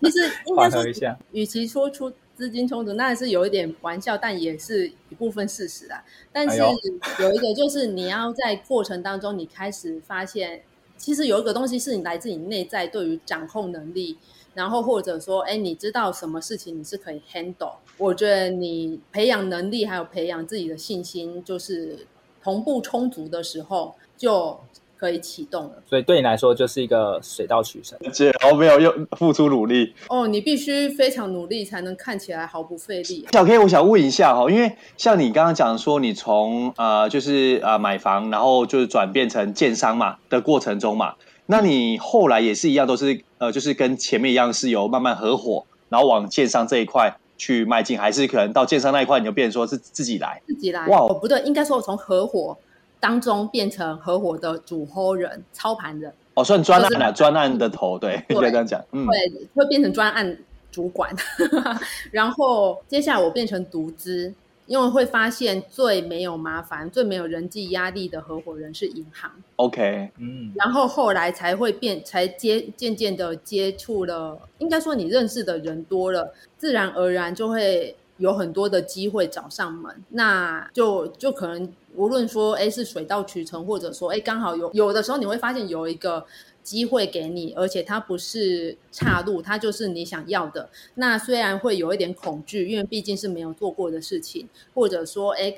[SPEAKER 3] 其实应该说，与其说出。资金充足，那还是有一点玩笑，但也是一部分事实啊。但是有一个，就是你要在过程当中，你开始发现，其实有一个东西是你来自你内在对于掌控能力，然后或者说，哎，你知道什么事情你是可以 handle。我觉得你培养能力，还有培养自己的信心，就是同步充足的时候，就。可以启动了，
[SPEAKER 1] 所以对你来说就是一个水到渠成，
[SPEAKER 2] 而且我没有用付出努力
[SPEAKER 3] 哦。你必须非常努力才能看起来毫不费力。
[SPEAKER 2] 小 K，我想问一下哈，因为像你刚刚讲说，你从呃就是呃买房，然后就是转变成建商嘛的过程中嘛，那你后来也是一样，都是呃就是跟前面一样，是由慢慢合伙，然后往建商这一块去迈进，还是可能到建商那一块你就变成说是自己来？
[SPEAKER 3] 自己来？哇，哦不对，应该说我从合伙。当中变成合伙的主 hold 人、操盘人。
[SPEAKER 2] 哦，算专案的专案的头，[laughs] 对，可以这样讲，嗯，
[SPEAKER 3] 对，会变成专案主管，[laughs] 然后接下来我变成独资，因为会发现最没有麻烦、最没有人际压力的合伙人是银行
[SPEAKER 2] ，OK，嗯，
[SPEAKER 3] 然后后来才会变，才接渐渐的接触了，应该说你认识的人多了，自然而然就会有很多的机会找上门，那就就可能。无论说哎是水到渠成，或者说哎刚好有有的时候你会发现有一个机会给你，而且它不是岔路，它就是你想要的。那虽然会有一点恐惧，因为毕竟是没有做过的事情，或者说哎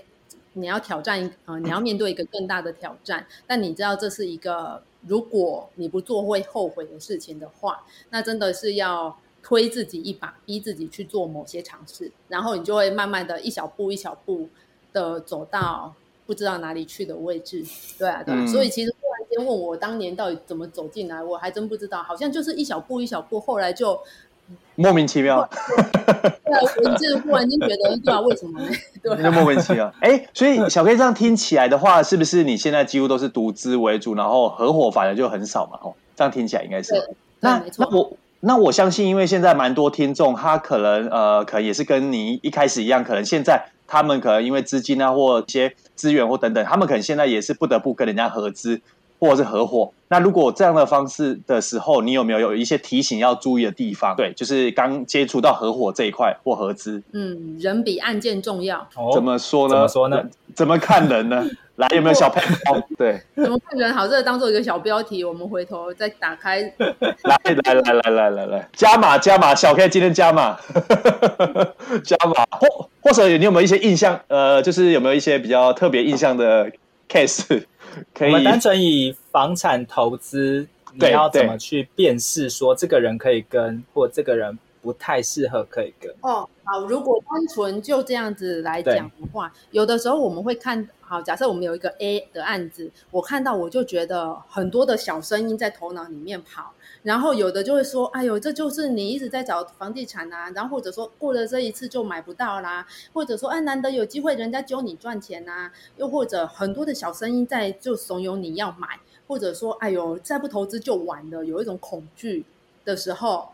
[SPEAKER 3] 你要挑战呃你要面对一个更大的挑战，但你知道这是一个如果你不做会后悔的事情的话，那真的是要推自己一把，逼自己去做某些尝试，然后你就会慢慢的一小步一小步的走到。不知道哪里去的位置，对啊，对啊，嗯、所以其实突然间问我当年到底怎么走进来，我还真不知道，好像就是一小步一小步，后来就
[SPEAKER 2] 莫名其妙。
[SPEAKER 3] 对啊，我就是忽然间觉得，不知道为什么呢？对、啊，
[SPEAKER 2] 就莫名其妙。哎，所以小 K 这样听起来的话，是不是你现在几乎都是独资为主，然后合伙反而就很少嘛？哦，这样听起来应该是。
[SPEAKER 3] 对，那。
[SPEAKER 2] 那我那我相信，因为现在蛮多听众，他可能呃，可能也是跟你一开始一样，可能现在。他们可能因为资金啊，或一些资源或等等，他们可能现在也是不得不跟人家合资或者是合伙。那如果这样的方式的时候，你有没有有一些提醒要注意的地方？对，就是刚接触到合伙这一块或合资。
[SPEAKER 3] 嗯，人比案件重要。
[SPEAKER 2] 怎么说呢？
[SPEAKER 1] 怎么说呢？
[SPEAKER 2] 怎么看人呢？来，有没有小配方？对，
[SPEAKER 3] 怎么看人好？这个当做一个小标题，我们回头再打开。
[SPEAKER 2] 来来来来来来来，加码加码，小 K 今天加码，加码或或者你有没有一些印象？呃，就是有没有一些比较特别印象的 case？
[SPEAKER 8] 可以
[SPEAKER 1] 我们单纯以房产投资，你要怎么去辨识说这个人可以跟，或这个人不太适合可以跟？
[SPEAKER 3] 哦，好，如果单纯就这样子来讲的话，有的时候我们会看，好，假设我们有一个 A 的案子，我看到我就觉得很多的小声音在头脑里面跑。然后有的就会说：“哎呦，这就是你一直在找房地产啊。”然后或者说过了这一次就买不到啦，或者说哎，难得有机会人家教你赚钱啊，又或者很多的小声音在就怂恿你要买，或者说哎呦，再不投资就晚了，有一种恐惧的时候，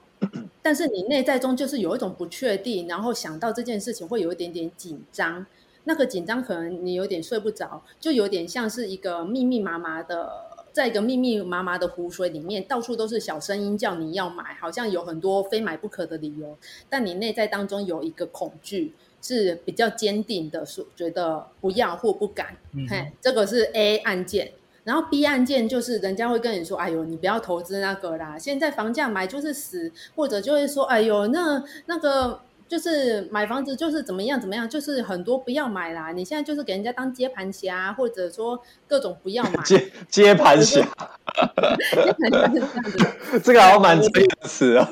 [SPEAKER 3] 但是你内在中就是有一种不确定，然后想到这件事情会有一点点紧张，那个紧张可能你有点睡不着，就有点像是一个密密麻麻的。在一个密密麻麻的湖水里面，到处都是小声音叫你要买，好像有很多非买不可的理由。但你内在当中有一个恐惧，是比较坚定的，说觉得不要或不敢。嗯、嘿，这个是 A 案件。然后 B 案件就是人家会跟你说：“哎呦，你不要投资那个啦，现在房价买就是死。”或者就会说：“哎呦，那那个。”就是买房子就是怎么样怎么样，就是很多不要买啦。你现在就是给人家当接盘侠，或者说各种不要买。[laughs]
[SPEAKER 8] 接接盘侠，[laughs] 这个好像蛮专业的词哦。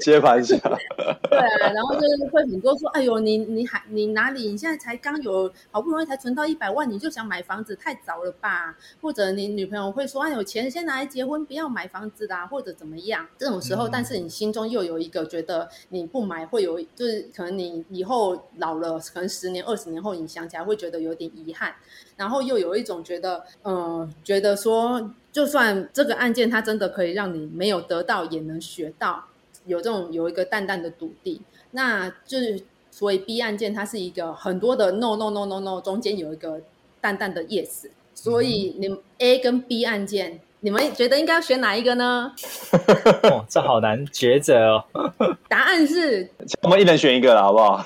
[SPEAKER 8] 接盘侠。
[SPEAKER 3] 对啊，然后就是会很多说，哎呦，你你还你哪里？你现在才刚有好不容易才存到一百万，你就想买房子，太早了吧？或者你女朋友会说，哎呦，钱先拿来结婚，不要买房子啦，或者怎么样？这种时候，嗯、但是你心中又有一个觉得你不买会有。就是可能你以后老了，可能十年、二十年后，你想起来会觉得有点遗憾，然后又有一种觉得，嗯、呃，觉得说，就算这个案件它真的可以让你没有得到，也能学到，有这种有一个淡淡的笃定，那就是所以 B 案件它是一个很多的 no no no no no，中间有一个淡淡的 yes，所以你 A 跟 B 案件。你们觉得应该要选哪一个呢？[laughs]
[SPEAKER 1] 哦，这好难抉择哦。[laughs]
[SPEAKER 3] 答案是，[laughs]
[SPEAKER 8] 我们一人选一个了，好不好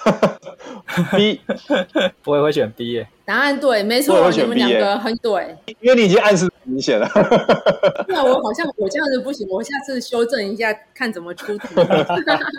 [SPEAKER 8] ？B，
[SPEAKER 1] 我也会选 B 耶。
[SPEAKER 3] 答案对，没错，你们两个很对。
[SPEAKER 8] 因为你已经暗示明显了。
[SPEAKER 3] 那我好像我这样子不行，我下次修正一下，看怎么出题。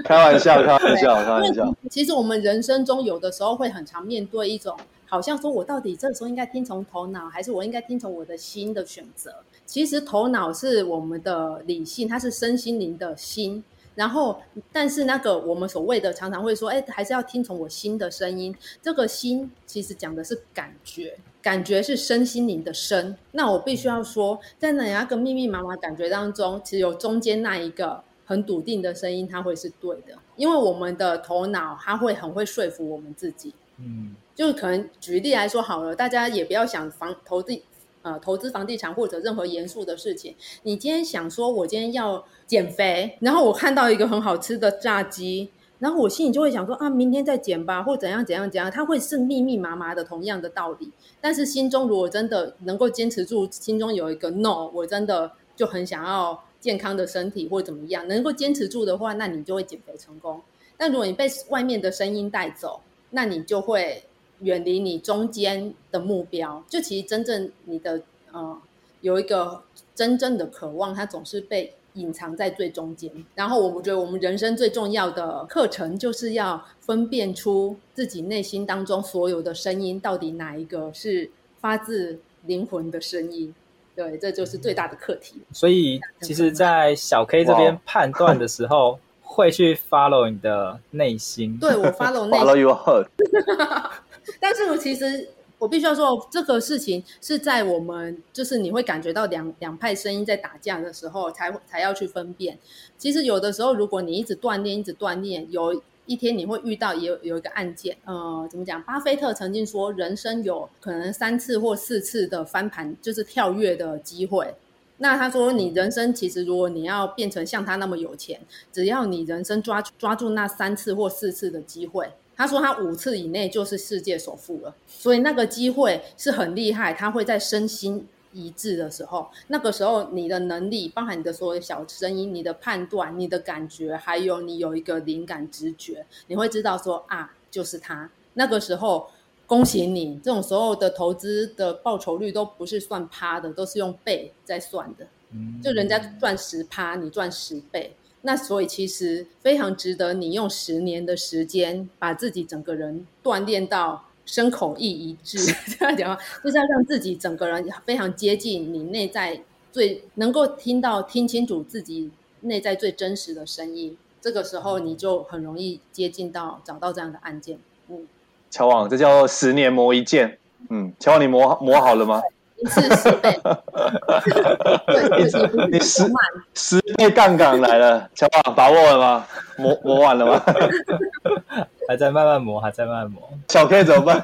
[SPEAKER 8] 开玩笑，开玩笑，开玩笑。
[SPEAKER 3] 其实我们人生中有的时候会很常面对一种，好像说我到底这时候应该听从头脑，还是我应该听从我的心的选择？其实头脑是我们的理性，它是身心灵的心。然后，但是那个我们所谓的常常会说，哎，还是要听从我心的声音。这个心其实讲的是感觉，感觉是身心灵的身。那我必须要说，在那个密密麻麻感觉当中，其实有中间那一个很笃定的声音，它会是对的。因为我们的头脑，它会很会说服我们自己。嗯，就可能举例来说好了，大家也不要想房投资。呃，投资房地产或者任何严肃的事情，你今天想说，我今天要减肥，然后我看到一个很好吃的炸鸡，然后我心里就会想说啊，明天再减吧，或怎样怎样怎样，它会是密密麻麻的同样的道理。但是心中如果真的能够坚持住，心中有一个 no，我真的就很想要健康的身体或怎么样，能够坚持住的话，那你就会减肥成功。但如果你被外面的声音带走，那你就会。远离你中间的目标，就其实真正你的呃有一个真正的渴望，它总是被隐藏在最中间。然后我们觉得我们人生最重要的课程，就是要分辨出自己内心当中所有的声音，到底哪一个是发自灵魂的声音。对，这就是最大的课题。
[SPEAKER 1] 所以，其实，在小 K 这边判断的时候，会去 follow 你的内心。
[SPEAKER 3] 对，我 follow [laughs] 内心。
[SPEAKER 8] Follow your heart。[laughs] [laughs]
[SPEAKER 3] 但是我其实我必须要说，这个事情是在我们就是你会感觉到两两派声音在打架的时候，才才要去分辨。其实有的时候，如果你一直锻炼，一直锻炼，有一天你会遇到有有一个案件，呃，怎么讲？巴菲特曾经说，人生有可能三次或四次的翻盘，就是跳跃的机会。那他说，你人生其实如果你要变成像他那么有钱，只要你人生抓抓住那三次或四次的机会。他说他五次以内就是世界首富了，所以那个机会是很厉害。他会在身心一致的时候，那个时候你的能力，包含你的所有小声音、你的判断、你的感觉，还有你有一个灵感直觉，你会知道说啊，就是他。那个时候，恭喜你，这种所有的投资的报酬率都不是算趴的，都是用倍在算的。就人家赚十趴，你赚十倍。那所以其实非常值得你用十年的时间，把自己整个人锻炼到身口意一致，[laughs] 这样讲话就是要让自己整个人非常接近你内在最能够听到、听清楚自己内在最真实的声音。这个时候你就很容易接近到找到这样的案件。嗯，
[SPEAKER 8] 乔王，这叫十年磨一剑。嗯，乔王，你磨磨好了吗？
[SPEAKER 3] 一次十倍，对，
[SPEAKER 8] 你十十倍杠杆来了，小宝把握了吗？磨磨完了吗？
[SPEAKER 1] 还在慢慢磨，还在慢慢磨。
[SPEAKER 8] 小 K 怎么办？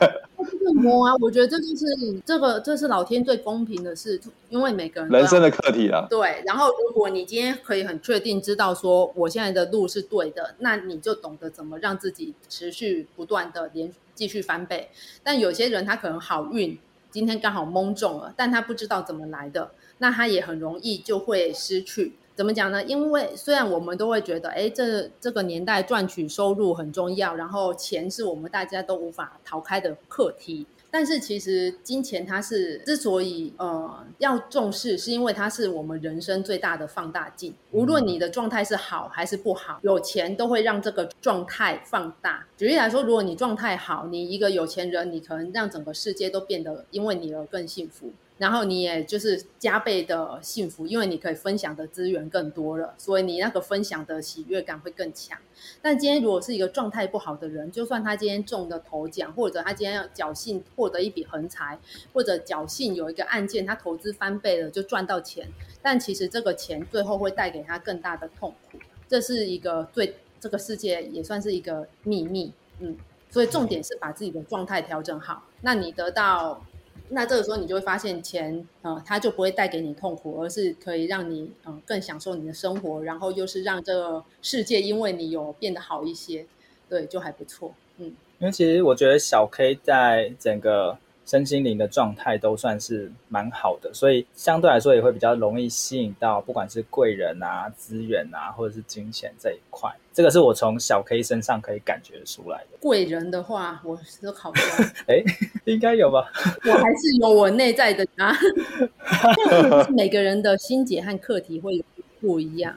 [SPEAKER 3] 磨啊，我觉得这就是这个，这是老天最公平的事，因为每个人
[SPEAKER 8] 人生的课题啊。
[SPEAKER 3] 对，然后如果你今天可以很确定知道说我现在的路是对的，那你就懂得怎么让自己持续不断的连继续翻倍。但有些人他可能好运。今天刚好蒙中了，但他不知道怎么来的，那他也很容易就会失去。怎么讲呢？因为虽然我们都会觉得，哎，这这个年代赚取收入很重要，然后钱是我们大家都无法逃开的课题。但是其实金钱它是之所以呃要重视，是因为它是我们人生最大的放大镜。无论你的状态是好还是不好，有钱都会让这个状态放大。举例来说，如果你状态好，你一个有钱人，你可能让整个世界都变得因为你而更幸福。然后你也就是加倍的幸福，因为你可以分享的资源更多了，所以你那个分享的喜悦感会更强。但今天如果是一个状态不好的人，就算他今天中了头奖，或者他今天要侥幸获得一笔横财，或者侥幸有一个案件他投资翻倍了就赚到钱，但其实这个钱最后会带给他更大的痛苦。这是一个最这个世界也算是一个秘密，嗯，所以重点是把自己的状态调整好，那你得到。那这个时候你就会发现钱，呃，它就不会带给你痛苦，而是可以让你，嗯、呃，更享受你的生活，然后又是让这个世界因为你有变得好一些，对，就还不错，嗯。
[SPEAKER 1] 因为其实我觉得小 K 在整个。身心灵的状态都算是蛮好的，所以相对来说也会比较容易吸引到不管是贵人啊、资源啊，或者是金钱这一块。这个是我从小 K 身上可以感觉出来的。
[SPEAKER 3] 贵人的话，我都考虑
[SPEAKER 1] 哎，[laughs] 应该有吧？
[SPEAKER 3] 我还是有我内在的啊。[laughs] [laughs] 每个人的心结和课题会有不一样。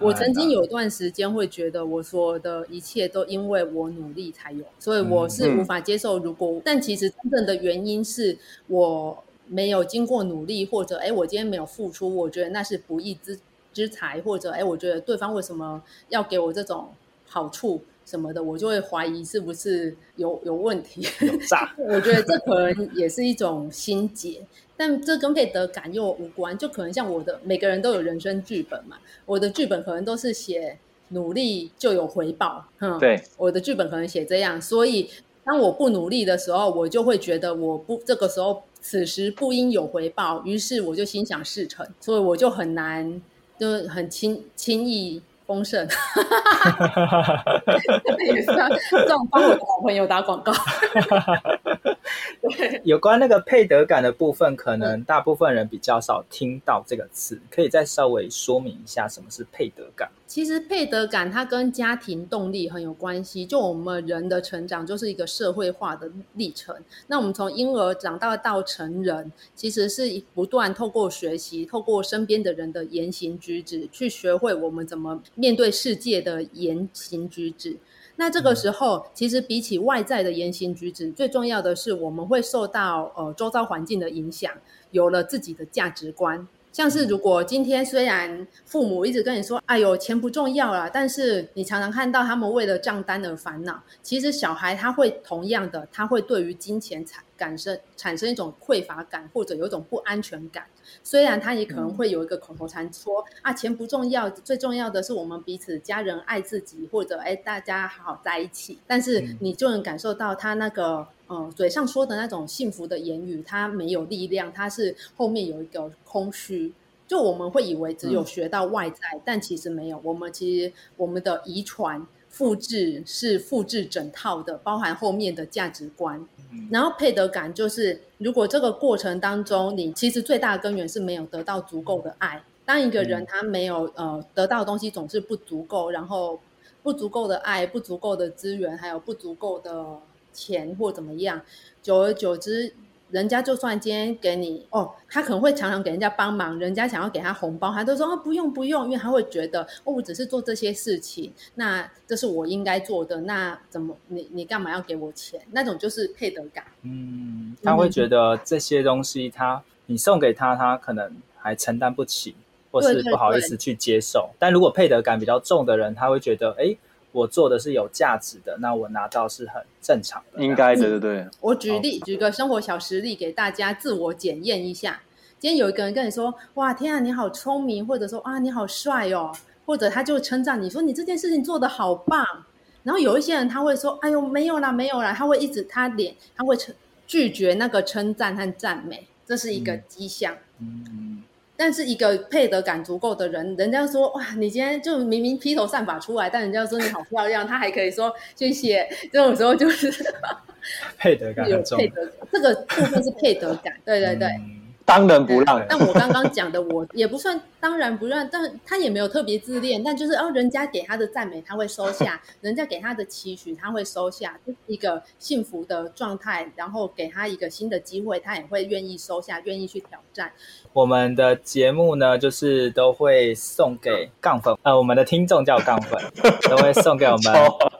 [SPEAKER 3] 我曾经有段时间会觉得，我说的一切都因为我努力才有，所以我是无法接受。如果、嗯嗯、但其实真正的原因是我没有经过努力，或者哎，我今天没有付出，我觉得那是不义之之财，或者哎，我觉得对方为什么要给我这种好处什么的，我就会怀疑是不是有有问题。
[SPEAKER 1] 有诈 [laughs]
[SPEAKER 3] 我觉得这可能也是一种心结。但这跟配得感又无关，就可能像我的每个人都有人生剧本嘛，我的剧本可能都是写努力就有回报，嗯，
[SPEAKER 8] 对，
[SPEAKER 3] 我的剧本可能写这样，所以当我不努力的时候，我就会觉得我不这个时候此时不应有回报，于是我就心想事成，所以我就很难，就很轻轻易丰盛，[laughs] [laughs] 也是这种帮我的好朋友打广告。[laughs] [laughs]
[SPEAKER 1] 有关那个配得感的部分，可能大部分人比较少听到这个词，可以再稍微说明一下什么是配得感？
[SPEAKER 3] 其实配得感它跟家庭动力很有关系。就我们人的成长就是一个社会化的历程。那我们从婴儿长大到成人，其实是不断透过学习，透过身边的人的言行举止，去学会我们怎么面对世界的言行举止。那这个时候，其实比起外在的言行举止，最重要的是我们会受到呃周遭环境的影响，有了自己的价值观。像是如果今天虽然父母一直跟你说，哎呦钱不重要了，但是你常常看到他们为了账单而烦恼，其实小孩他会同样的，他会对于金钱产感生产生一种匮乏感，或者有一种不安全感。虽然他也可能会有一个口头禅说、嗯、啊钱不重要，最重要的是我们彼此家人爱自己，或者哎大家好好在一起。但是你就能感受到他那个。嗯，嘴上说的那种幸福的言语，它没有力量，它是后面有一个空虚。就我们会以为只有学到外在，嗯、但其实没有。我们其实我们的遗传复制是复制整套的，包含后面的价值观。嗯、然后配得感就是，如果这个过程当中，你其实最大的根源是没有得到足够的爱。当一个人他没有呃得到的东西总是不足够，然后不足够的爱、不足够的资源，还有不足够的。钱或怎么样，久而久之，人家就算今天给你哦，他可能会常常给人家帮忙，人家想要给他红包，他都说哦不用不用，因为他会觉得哦我只是做这些事情，那这是我应该做的，那怎么你你干嘛要给我钱？那种就是配得感。
[SPEAKER 1] 嗯，他会觉得这些东西他你送给他，他可能还承担不起，或是不好意思去接受。对对对，但如果配得感比较重的人，他会觉得哎。我做的是有价值的，那我拿到是很正常的，
[SPEAKER 8] 应该的，对对对。
[SPEAKER 3] 我举例，举个生活小实例给大家自我检验一下。今天有一个人跟你说：“哇，天啊，你好聪明！”或者说：“啊，你好帅哦！”或者他就称赞你说：“你这件事情做得好棒。”然后有一些人他会说：“哎呦，没有啦，没有啦。”他会一直他脸他会拒绝那个称赞和赞美，这是一个迹象。嗯。嗯但是一个配得感足够的人，人家说哇，你今天就明明披头散发出来，但人家说你好漂亮，他还可以说谢谢。这种时候就是 [laughs]
[SPEAKER 1] 配得感，有
[SPEAKER 3] 配得感，这个部分是配得感，对对对。嗯
[SPEAKER 8] 当仁不让，
[SPEAKER 3] 但我刚刚讲的我也不算当然不让，[laughs] 但他也没有特别自恋，但就是哦，人家给他的赞美他会收下，[laughs] 人家给他的期许他会收下，就是一个幸福的状态，然后给他一个新的机会，他也会愿意收下，愿意去挑战。
[SPEAKER 1] 我们的节目呢，就是都会送给杠粉，呃，我们的听众叫杠粉，[laughs] 都会送给我们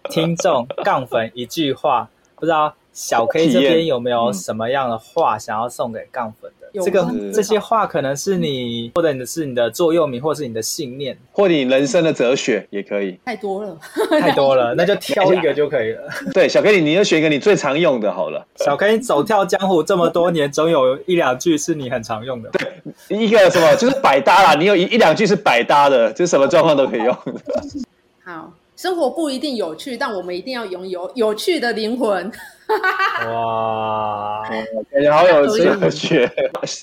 [SPEAKER 1] 听众杠粉一句话，不知道小 K 这边有没有什么样的话想要送给杠粉的？这个这些话可能是你，或者你的是你的座右铭，或是你的信念，
[SPEAKER 8] 或你人生的哲学也可以。
[SPEAKER 3] 太多了，[laughs]
[SPEAKER 1] 太多了，[laughs] 那就挑一个就可以了。
[SPEAKER 8] 对，小 K，你你就选一个你最常用的好了。
[SPEAKER 1] 小 K 走跳江湖这么多年，总有一两句是你很常用的。
[SPEAKER 8] 对，一个什么就是百搭啦，你有一一两句是百搭的，就什么状况都可以用。[laughs]
[SPEAKER 3] 好，生活不一定有趣，但我们一定要拥有有趣的灵魂。[laughs]
[SPEAKER 1] 哇，
[SPEAKER 8] 感觉好有哲学。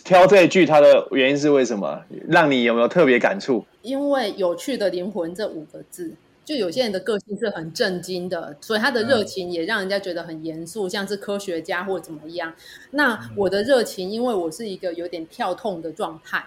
[SPEAKER 8] 挑这一句，它的原因是为什么？让你有没有特别感触？
[SPEAKER 3] 因为“有趣的灵魂”这五个字，就有些人的个性是很震惊的，所以他的热情也让人家觉得很严肃，像是科学家或怎么样。那我的热情，因为我是一个有点跳痛的状态，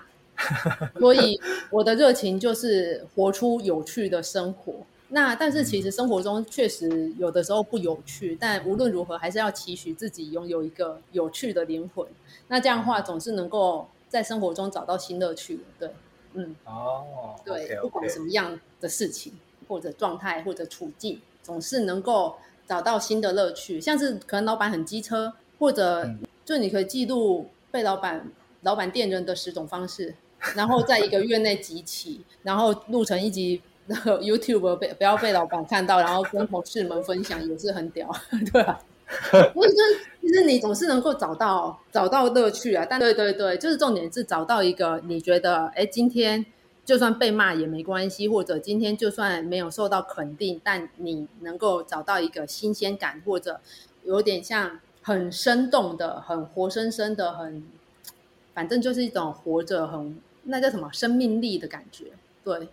[SPEAKER 3] 所以我的热情就是活出有趣的生活。那但是其实生活中确实有的时候不有趣，但无论如何还是要期许自己拥有一个有趣的灵魂。那这样的话总是能够在生活中找到新乐趣。对，嗯，
[SPEAKER 1] 哦，
[SPEAKER 3] 对
[SPEAKER 1] ，okay, okay.
[SPEAKER 3] 不管什么样的事情或者状态或者处境，总是能够找到新的乐趣。像是可能老板很机车，或者就你可以记录被老板老板电人的十种方式，然后在一个月内集齐，然后录成一集。那个 [laughs] YouTube 被不要被老板看到，然后跟同事们分享也是很屌，[laughs] 对啊。不是，就是其实你总是能够找到找到乐趣啊。但对对对，就是重点是找到一个你觉得，哎，今天就算被骂也没关系，或者今天就算没有受到肯定，但你能够找到一个新鲜感，或者有点像很生动的、很活生生的、很反正就是一种活着很那叫什么生命力的感觉。对，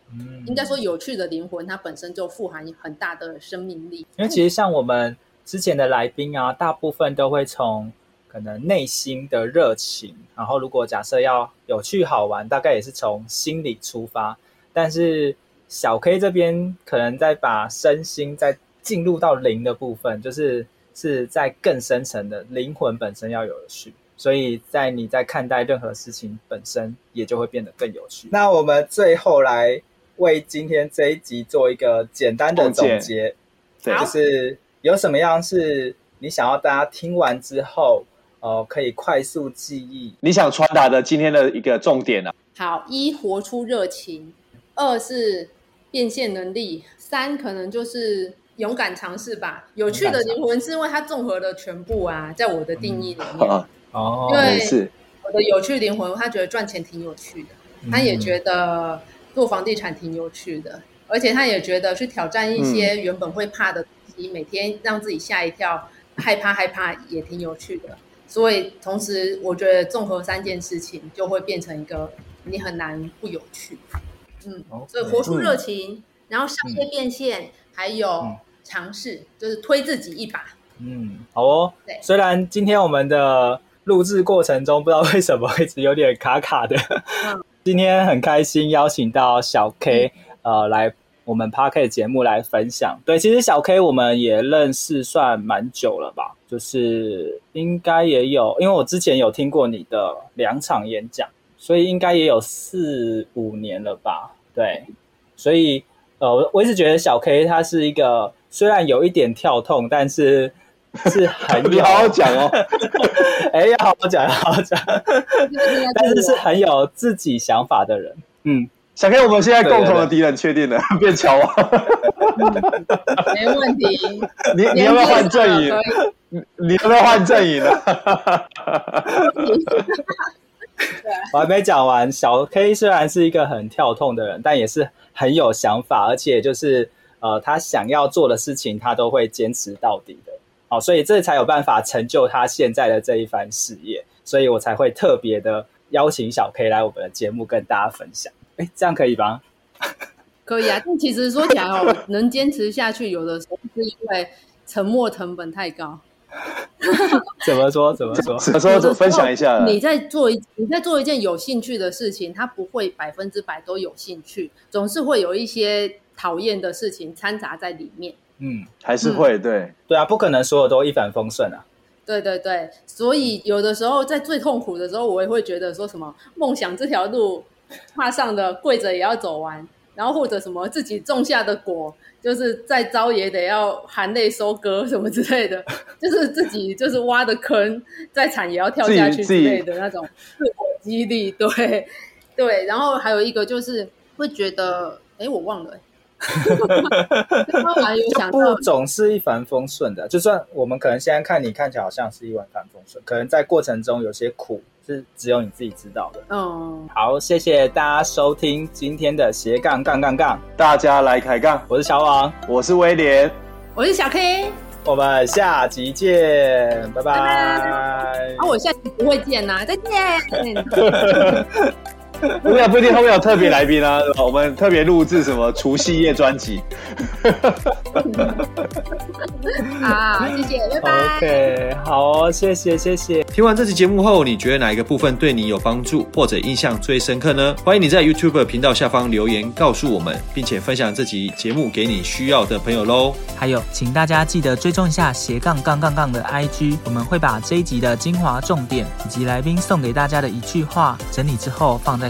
[SPEAKER 3] 应该说有趣的灵魂，它本身就富含很大的生命力。
[SPEAKER 1] 因为其实像我们之前的来宾啊，大部分都会从可能内心的热情，然后如果假设要有趣好玩，大概也是从心里出发。但是小 K 这边可能在把身心再进入到灵的部分，就是是在更深层的灵魂本身要有趣。所以在你在看待任何事情本身，也就会变得更有趣。那我们最后来为今天这一集做一个简单的总结，对，就是有什么样是你想要大家听完之后，呃，可以快速记忆，
[SPEAKER 8] 你想传达的今天的一个重点啊。
[SPEAKER 3] 好，一活出热情，二是变现能力，三可能就是勇敢尝试吧。有趣的灵魂是因为它综合了全部啊，在我的定义里面。嗯
[SPEAKER 1] 哦，
[SPEAKER 3] 因为我的有趣灵魂，他觉得赚钱挺有趣的，他也觉得做房地产挺有趣的，而且他也觉得去挑战一些原本会怕的东西，每天让自己吓一跳，害怕害怕也挺有趣的。所以同时，我觉得综合三件事情，就会变成一个你很难不有趣。嗯，所以活出热情，然后商业变现，还有尝试，就是推自己一把。
[SPEAKER 1] 嗯，好哦。对，虽然今天我们的录制过程中，不知道为什么一直有点卡卡的。嗯、今天很开心邀请到小 K，、嗯、呃，来我我们 Podcast 节目来分享。对，其实小 K 我们也认识算蛮久了吧，就是应该也有，因为我之前有听过你的两场演讲，所以应该也有四五年了吧。对，所以呃，我一直觉得小 K 他是一个虽然有一点跳痛，但是。是很 [laughs] 有，[laughs]
[SPEAKER 2] 好好讲哦。
[SPEAKER 1] 哎，要好好讲，要好好讲。但是是很有自己想法的人。嗯，
[SPEAKER 8] 小 K，我们现在共同的敌人确定了，变乔王。[laughs]
[SPEAKER 3] 没问题。
[SPEAKER 8] 你你要不要换阵营？你要不要换阵营呢？
[SPEAKER 1] 我还没讲完。小 K 虽然是一个很跳痛的人，但也是很有想法，而且就是呃，他想要做的事情，他都会坚持到底的。好，所以这才有办法成就他现在的这一番事业，所以我才会特别的邀请小 K 来我们的节目跟大家分享。哎，这样可以吧？[laughs]
[SPEAKER 3] 可以啊，但其实说起来哦，[laughs] 能坚持下去，有的时候是因为沉没成本太高。[laughs]
[SPEAKER 1] 怎么说？怎么说？
[SPEAKER 8] 怎么说？分享一下。
[SPEAKER 3] 你在做一你在做一件有兴趣的事情，它不会百分之百都有兴趣，总是会有一些讨厌的事情掺杂在里面。
[SPEAKER 1] 嗯，
[SPEAKER 8] 还是会对、嗯、
[SPEAKER 1] 对啊，不可能所有都一帆风顺啊。
[SPEAKER 3] 对对对，所以有的时候在最痛苦的时候，我也会觉得说什么梦想这条路踏上的跪着也要走完，然后或者什么自己种下的果，就是再糟也得要含泪收割什么之类的，[laughs] 就是自己就是挖的坑再惨也要跳下去之类的那种自我激励。对对，然后还有一个就是会觉得，哎，我忘了。
[SPEAKER 1] 不总是一帆风顺的，就算我们可能现在看你看起来好像是一帆风顺，可能在过程中有些苦是只有你自己知道的。
[SPEAKER 3] 嗯，
[SPEAKER 1] 好，谢谢大家收听今天的斜杠杠杠杠，
[SPEAKER 8] 大家来开杠。
[SPEAKER 1] 我是小王，
[SPEAKER 8] 我是威廉，
[SPEAKER 3] 我是小 K，
[SPEAKER 1] 我们下集见，拜拜。
[SPEAKER 3] 啊，我下集不会见呐，再见。[laughs] [laughs] [laughs]
[SPEAKER 8] 不一定，不一定，后面有特别来宾啊！我们特别录制什么除夕夜专辑。[laughs]
[SPEAKER 3] 好，谢谢，拜拜。
[SPEAKER 1] OK，好哦，谢谢，谢谢。
[SPEAKER 9] 听完这期节目后，你觉得哪一个部分对你有帮助，或者印象最深刻呢？欢迎你在 YouTube 频道下方留言告诉我们，并且分享这集节目给你需要的朋友喽。
[SPEAKER 10] 还有，请大家记得追踪一下斜杠杠杠杠的 IG，我们会把这一集的精华重点以及来宾送给大家的一句话整理之后放在